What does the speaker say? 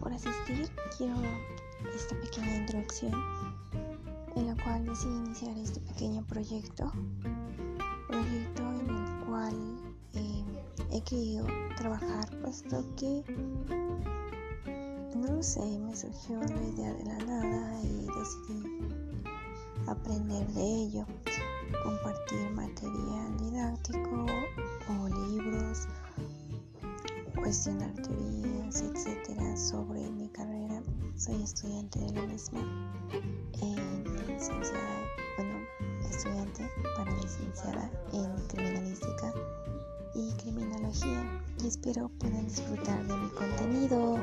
por asistir. Quiero esta pequeña introducción en la cual decidí iniciar este pequeño proyecto. Proyecto en el cual eh, he querido trabajar puesto que no lo sé, me surgió la idea de la nada y decidí aprender de ello, compartir material didáctico o libros, cuestionar teorías, etcétera, sobre mi carrera. Soy estudiante de la misma, licenciada, bueno, estudiante para licenciada en criminalística y criminología y espero puedan disfrutar de mi contenido.